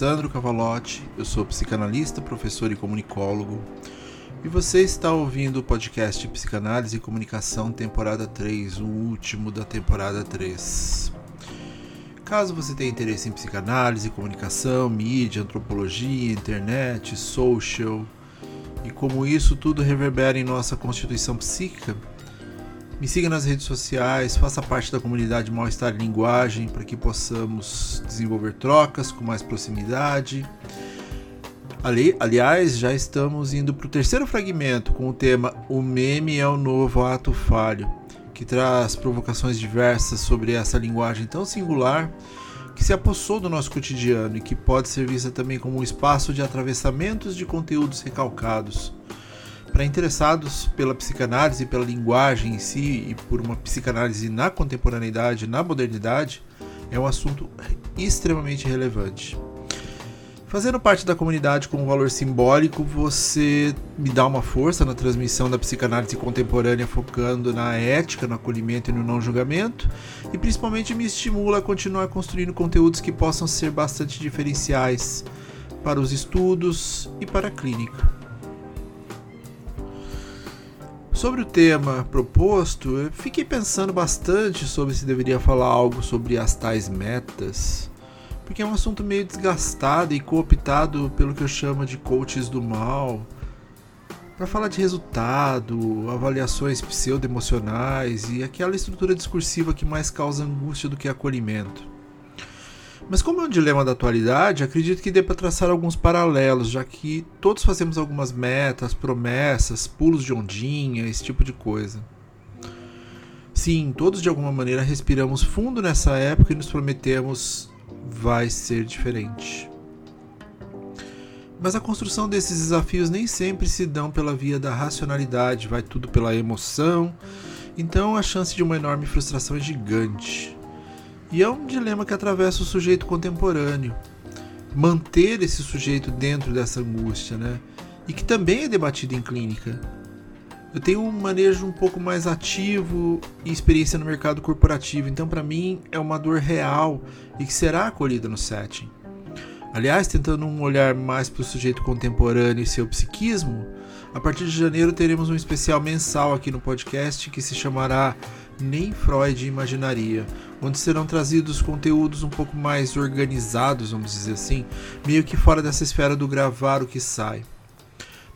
Olá, meu nome é Sandro Cavalotti, eu sou psicanalista, professor e comunicólogo, e você está ouvindo o podcast Psicanálise e Comunicação, temporada 3, o último da temporada 3. Caso você tenha interesse em psicanálise, comunicação, mídia, antropologia, internet, social e como isso tudo reverbera em nossa constituição psíquica, me siga nas redes sociais, faça parte da comunidade Mal-Estar Linguagem para que possamos desenvolver trocas com mais proximidade. Ali, aliás, já estamos indo para o terceiro fragmento com o tema O meme é o novo ato falho, que traz provocações diversas sobre essa linguagem tão singular que se apossou do nosso cotidiano e que pode ser vista também como um espaço de atravessamentos de conteúdos recalcados para interessados pela psicanálise, pela linguagem em si e por uma psicanálise na contemporaneidade, na modernidade, é um assunto extremamente relevante. Fazendo parte da comunidade com um valor simbólico, você me dá uma força na transmissão da psicanálise contemporânea, focando na ética, no acolhimento e no não julgamento, e principalmente me estimula a continuar construindo conteúdos que possam ser bastante diferenciais para os estudos e para a clínica. Sobre o tema proposto, eu fiquei pensando bastante sobre se deveria falar algo sobre as tais metas, porque é um assunto meio desgastado e cooptado pelo que eu chamo de coaches do mal, para falar de resultado, avaliações pseudo-emocionais e aquela estrutura discursiva que mais causa angústia do que acolhimento. Mas como é um dilema da atualidade, acredito que dê para traçar alguns paralelos, já que todos fazemos algumas metas, promessas, pulos de ondinha, esse tipo de coisa. Sim, todos de alguma maneira respiramos fundo nessa época e nos prometemos vai ser diferente. Mas a construção desses desafios nem sempre se dão pela via da racionalidade, vai tudo pela emoção, então a chance de uma enorme frustração é gigante. E é um dilema que atravessa o sujeito contemporâneo. Manter esse sujeito dentro dessa angústia, né? E que também é debatido em clínica. Eu tenho um manejo um pouco mais ativo e experiência no mercado corporativo, então para mim é uma dor real e que será acolhida no setting. Aliás, tentando um olhar mais para o sujeito contemporâneo e seu psiquismo, a partir de janeiro teremos um especial mensal aqui no podcast que se chamará Nem Freud Imaginaria, onde serão trazidos conteúdos um pouco mais organizados, vamos dizer assim, meio que fora dessa esfera do gravar o que sai.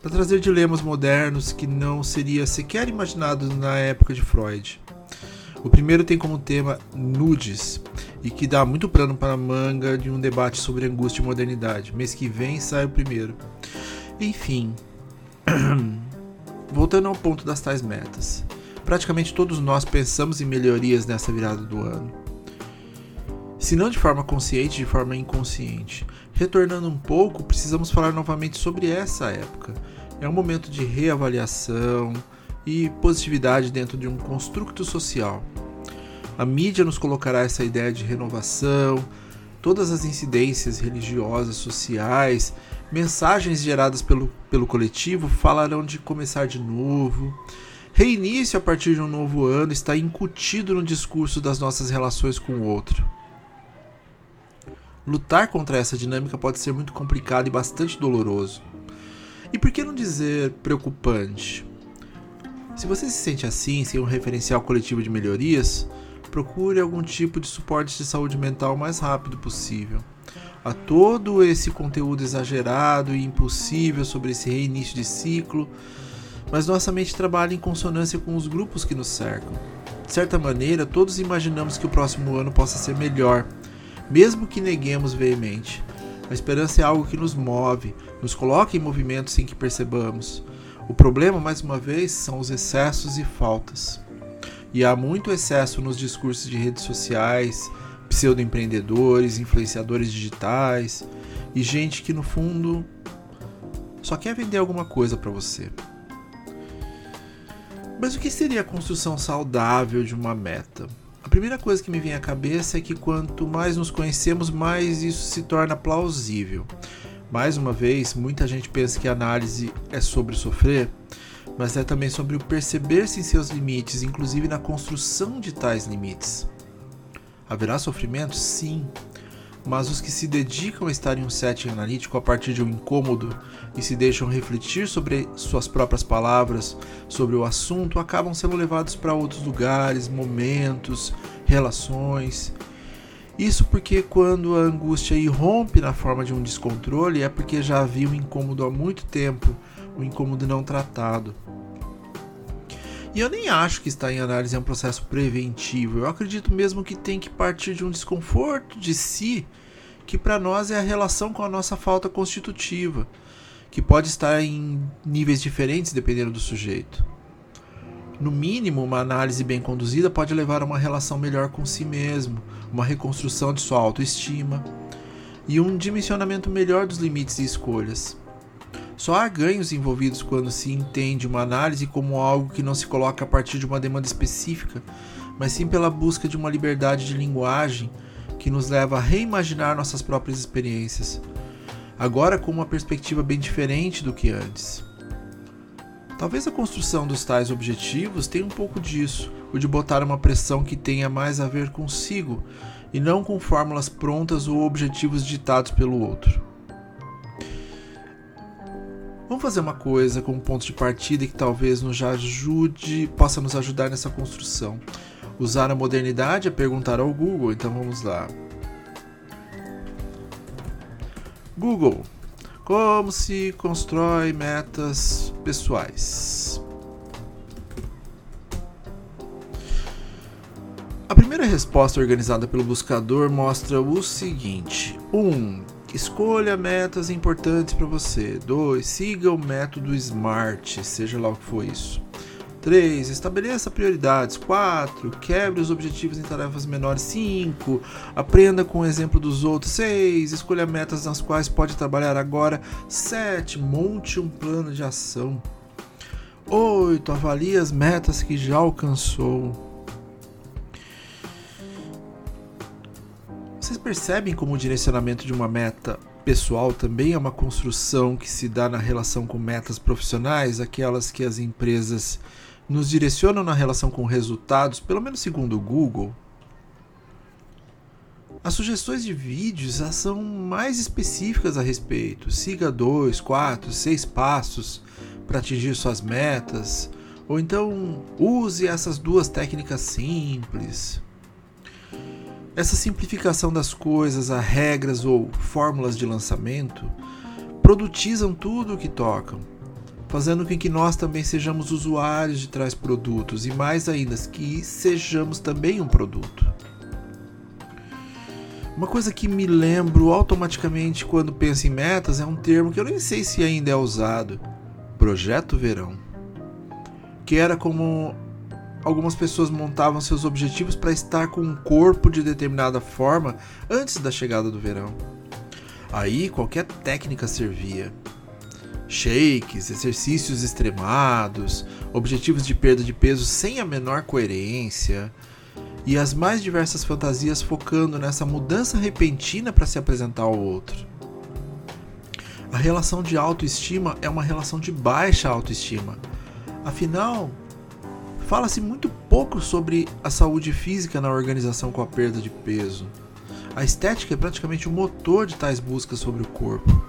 Para trazer dilemas modernos que não seria sequer imaginado na época de Freud. O primeiro tem como tema nudes e que dá muito plano para a manga de um debate sobre angústia e modernidade. Mês que vem sai o primeiro. Enfim, voltando ao ponto das tais metas. Praticamente todos nós pensamos em melhorias nessa virada do ano. Se não de forma consciente, de forma inconsciente. Retornando um pouco, precisamos falar novamente sobre essa época. É um momento de reavaliação e positividade dentro de um construto social. A mídia nos colocará essa ideia de renovação, todas as incidências religiosas, sociais, mensagens geradas pelo, pelo coletivo falarão de começar de novo, Reinício a partir de um novo ano está incutido no discurso das nossas relações com o outro. Lutar contra essa dinâmica pode ser muito complicado e bastante doloroso. E por que não dizer preocupante? Se você se sente assim, sem um referencial coletivo de melhorias, procure algum tipo de suporte de saúde mental o mais rápido possível. A todo esse conteúdo exagerado e impossível sobre esse reinício de ciclo, mas nossa mente trabalha em consonância com os grupos que nos cercam. De certa maneira, todos imaginamos que o próximo ano possa ser melhor, mesmo que neguemos veemente. A esperança é algo que nos move, nos coloca em movimento sem que percebamos. O problema, mais uma vez, são os excessos e faltas. E há muito excesso nos discursos de redes sociais, pseudo-empreendedores, influenciadores digitais e gente que no fundo só quer vender alguma coisa para você. Mas o que seria a construção saudável de uma meta? A primeira coisa que me vem à cabeça é que quanto mais nos conhecemos, mais isso se torna plausível. Mais uma vez, muita gente pensa que a análise é sobre sofrer, mas é também sobre o perceber-se em seus limites, inclusive na construção de tais limites. Haverá sofrimento? Sim. Mas os que se dedicam a estar em um setting analítico a partir de um incômodo e se deixam refletir sobre suas próprias palavras, sobre o assunto, acabam sendo levados para outros lugares, momentos, relações. Isso porque quando a angústia irrompe na forma de um descontrole é porque já havia um incômodo há muito tempo, um incômodo não tratado. E eu nem acho que estar em análise é um processo preventivo. Eu acredito mesmo que tem que partir de um desconforto de si, que para nós é a relação com a nossa falta constitutiva, que pode estar em níveis diferentes dependendo do sujeito. No mínimo, uma análise bem conduzida pode levar a uma relação melhor com si mesmo, uma reconstrução de sua autoestima e um dimensionamento melhor dos limites e escolhas. Só há ganhos envolvidos quando se entende uma análise como algo que não se coloca a partir de uma demanda específica, mas sim pela busca de uma liberdade de linguagem que nos leva a reimaginar nossas próprias experiências, agora com uma perspectiva bem diferente do que antes. Talvez a construção dos tais objetivos tenha um pouco disso, o de botar uma pressão que tenha mais a ver consigo e não com fórmulas prontas ou objetivos ditados pelo outro. Vamos fazer uma coisa com um ponto de partida que talvez nos ajude, possa nos ajudar nessa construção. Usar a modernidade é perguntar ao Google, então vamos lá. Google, como se constrói metas pessoais? A primeira resposta organizada pelo buscador mostra o seguinte: 1. Um, Escolha metas importantes para você. 2. Siga o método SMART, seja lá o que for isso. 3. Estabeleça prioridades. 4. Quebre os objetivos em tarefas menores. 5. Aprenda com o exemplo dos outros. 6. Escolha metas nas quais pode trabalhar agora. 7. Monte um plano de ação. 8. Avalie as metas que já alcançou. Percebem como o direcionamento de uma meta pessoal também é uma construção que se dá na relação com metas profissionais, aquelas que as empresas nos direcionam na relação com resultados, pelo menos segundo o Google? As sugestões de vídeos são mais específicas a respeito. Siga dois, quatro, seis passos para atingir suas metas. Ou então use essas duas técnicas simples. Essa simplificação das coisas a regras ou fórmulas de lançamento produtizam tudo o que tocam, fazendo com que nós também sejamos usuários de tais produtos e mais ainda que sejamos também um produto. Uma coisa que me lembro automaticamente quando penso em metas é um termo que eu nem sei se ainda é usado: projeto verão. Que era como algumas pessoas montavam seus objetivos para estar com um corpo de determinada forma antes da chegada do verão. Aí qualquer técnica servia. Shakes, exercícios extremados, objetivos de perda de peso sem a menor coerência e as mais diversas fantasias focando nessa mudança repentina para se apresentar ao outro. A relação de autoestima é uma relação de baixa autoestima. Afinal, Fala-se muito pouco sobre a saúde física na organização com a perda de peso. A estética é praticamente o motor de tais buscas sobre o corpo.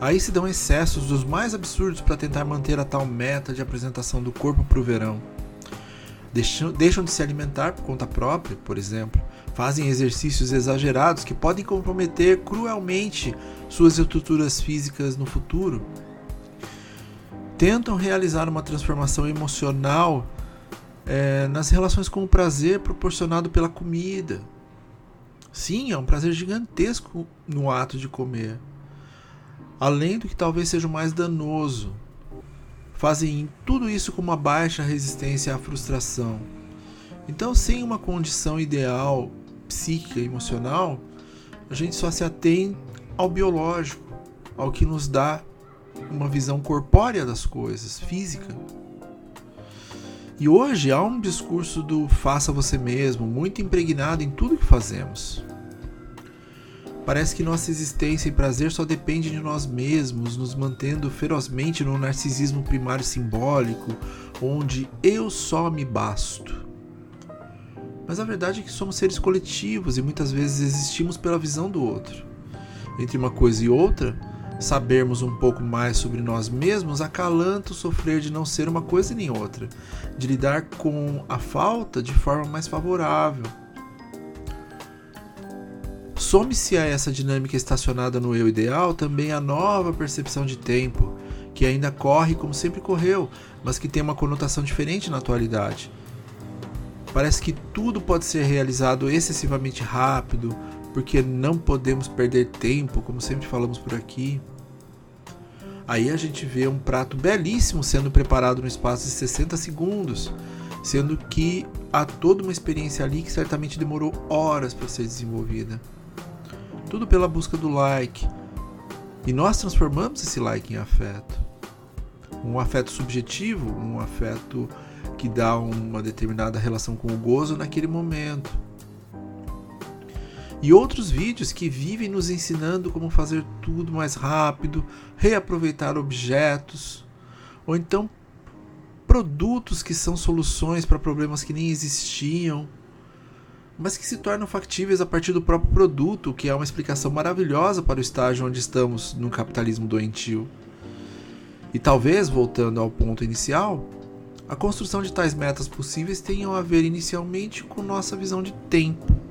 Aí se dão excessos dos mais absurdos para tentar manter a tal meta de apresentação do corpo para o verão. Deixam, de se alimentar por conta própria, por exemplo. Fazem exercícios exagerados que podem comprometer cruelmente suas estruturas físicas no futuro. Tentam realizar uma transformação emocional é, nas relações com o prazer proporcionado pela comida. Sim, é um prazer gigantesco no ato de comer. Além do que talvez seja o mais danoso. Fazem tudo isso com uma baixa resistência à frustração. Então, sem uma condição ideal psíquica e emocional, a gente só se atém ao biológico, ao que nos dá uma visão corpórea das coisas, física. E hoje há um discurso do faça você mesmo, muito impregnado em tudo que fazemos. Parece que nossa existência e prazer só depende de nós mesmos, nos mantendo ferozmente no narcisismo primário simbólico, onde eu só me basto. Mas a verdade é que somos seres coletivos e muitas vezes existimos pela visão do outro. Entre uma coisa e outra, sabermos um pouco mais sobre nós mesmos acalanta o sofrer de não ser uma coisa nem outra, de lidar com a falta de forma mais favorável. Some-se a essa dinâmica estacionada no eu ideal também a nova percepção de tempo, que ainda corre como sempre correu, mas que tem uma conotação diferente na atualidade. Parece que tudo pode ser realizado excessivamente rápido, porque não podemos perder tempo, como sempre falamos por aqui. Aí a gente vê um prato belíssimo sendo preparado no espaço de 60 segundos, sendo que há toda uma experiência ali que certamente demorou horas para ser desenvolvida. Tudo pela busca do like. E nós transformamos esse like em afeto. Um afeto subjetivo, um afeto que dá uma determinada relação com o gozo naquele momento. E outros vídeos que vivem nos ensinando como fazer tudo mais rápido, reaproveitar objetos, ou então produtos que são soluções para problemas que nem existiam, mas que se tornam factíveis a partir do próprio produto, que é uma explicação maravilhosa para o estágio onde estamos no capitalismo doentio. E talvez, voltando ao ponto inicial, a construção de tais metas possíveis tenham a ver inicialmente com nossa visão de tempo.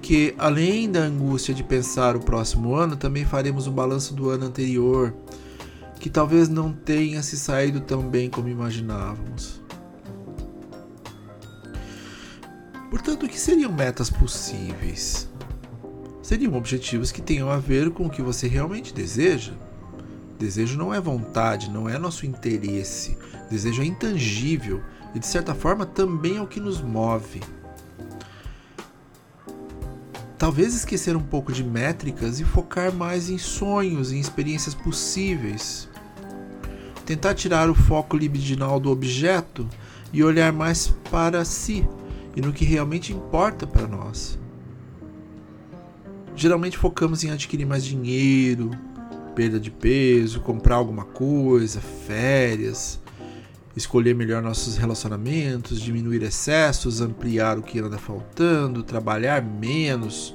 Porque além da angústia de pensar o próximo ano, também faremos um balanço do ano anterior, que talvez não tenha se saído tão bem como imaginávamos. Portanto, o que seriam metas possíveis? Seriam objetivos que tenham a ver com o que você realmente deseja. Desejo não é vontade, não é nosso interesse, Desejo é intangível e, de certa forma, também é o que nos move. Talvez esquecer um pouco de métricas e focar mais em sonhos, em experiências possíveis. Tentar tirar o foco libidinal do objeto e olhar mais para si e no que realmente importa para nós. Geralmente focamos em adquirir mais dinheiro, perda de peso, comprar alguma coisa, férias, escolher melhor nossos relacionamentos, diminuir excessos, ampliar o que anda faltando, trabalhar menos.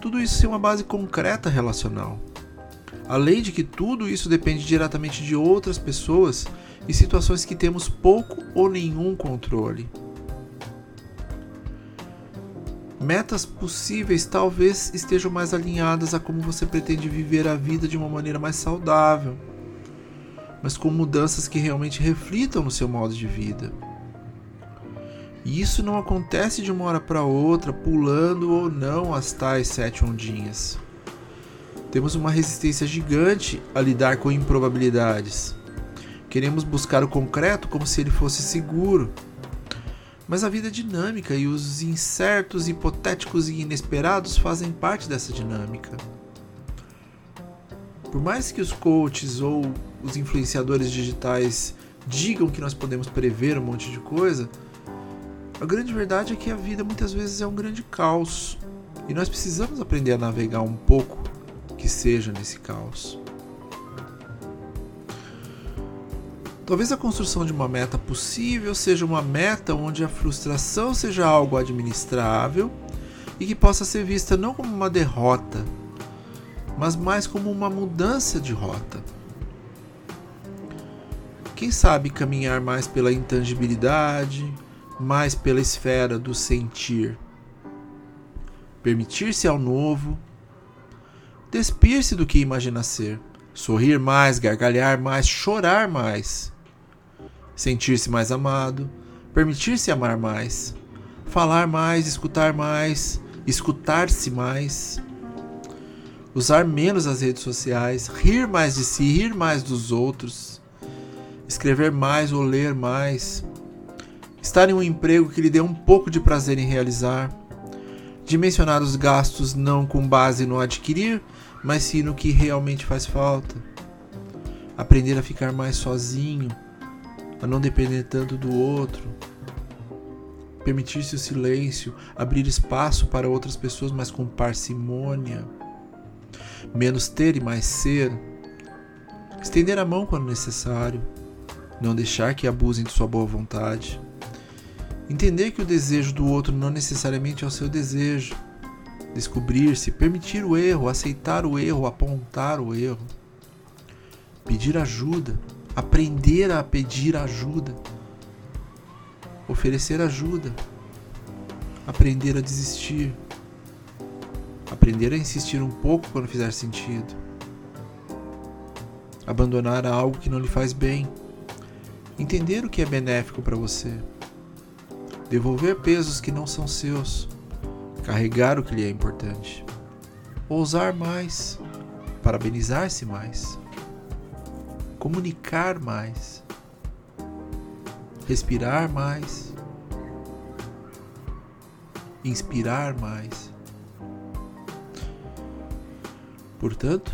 Tudo isso sem uma base concreta relacional. Além de que tudo isso depende diretamente de outras pessoas e situações que temos pouco ou nenhum controle. Metas possíveis talvez estejam mais alinhadas a como você pretende viver a vida de uma maneira mais saudável mas com mudanças que realmente reflitam no seu modo de vida. E isso não acontece de uma hora para outra, pulando ou não as tais sete ondinhas. Temos uma resistência gigante a lidar com improbabilidades. Queremos buscar o concreto como se ele fosse seguro. Mas a vida é dinâmica e os incertos, hipotéticos e inesperados fazem parte dessa dinâmica. Por mais que os coaches ou os influenciadores digitais digam que nós podemos prever um monte de coisa, a grande verdade é que a vida muitas vezes é um grande caos e nós precisamos aprender a navegar um pouco que seja nesse caos. Talvez a construção de uma meta possível seja uma meta onde a frustração seja algo administrável e que possa ser vista não como uma derrota, mas mais como uma mudança de rota. Quem sabe caminhar mais pela intangibilidade, mais pela esfera do sentir. Permitir-se ao novo, despir-se do que imagina ser, sorrir mais, gargalhar mais, chorar mais, sentir-se mais amado, permitir-se amar mais, falar mais, escutar mais, escutar-se mais. Usar menos as redes sociais, rir mais de si, rir mais dos outros, escrever mais ou ler mais, estar em um emprego que lhe dê um pouco de prazer em realizar, dimensionar os gastos não com base no adquirir, mas sim no que realmente faz falta, aprender a ficar mais sozinho, a não depender tanto do outro. Permitir-se o silêncio, abrir espaço para outras pessoas, mas com parcimônia. Menos ter e mais ser, estender a mão quando necessário, não deixar que abusem de sua boa vontade, Entender que o desejo do outro não necessariamente é o seu desejo. Descobrir-se, permitir o erro, aceitar o erro, apontar o erro. Pedir ajuda, aprender a pedir ajuda. Oferecer ajuda. Aprender a desistir. Aprender a insistir um pouco quando fizer sentido. Abandonar algo que não lhe faz bem. Entender o que é benéfico para você. Devolver pesos que não são seus, carregar o que lhe é importante, ousar mais, parabenizar-se mais, comunicar mais, respirar mais, inspirar mais. Portanto,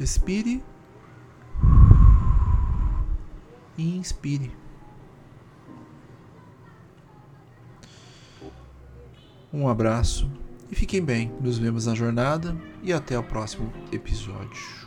respire e inspire. Um abraço e fiquem bem. Nos vemos na jornada e até o próximo episódio.